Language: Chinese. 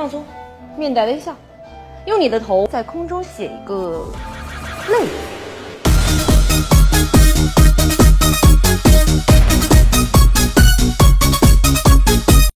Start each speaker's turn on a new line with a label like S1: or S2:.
S1: 放松面带微笑用你的头在空中写一个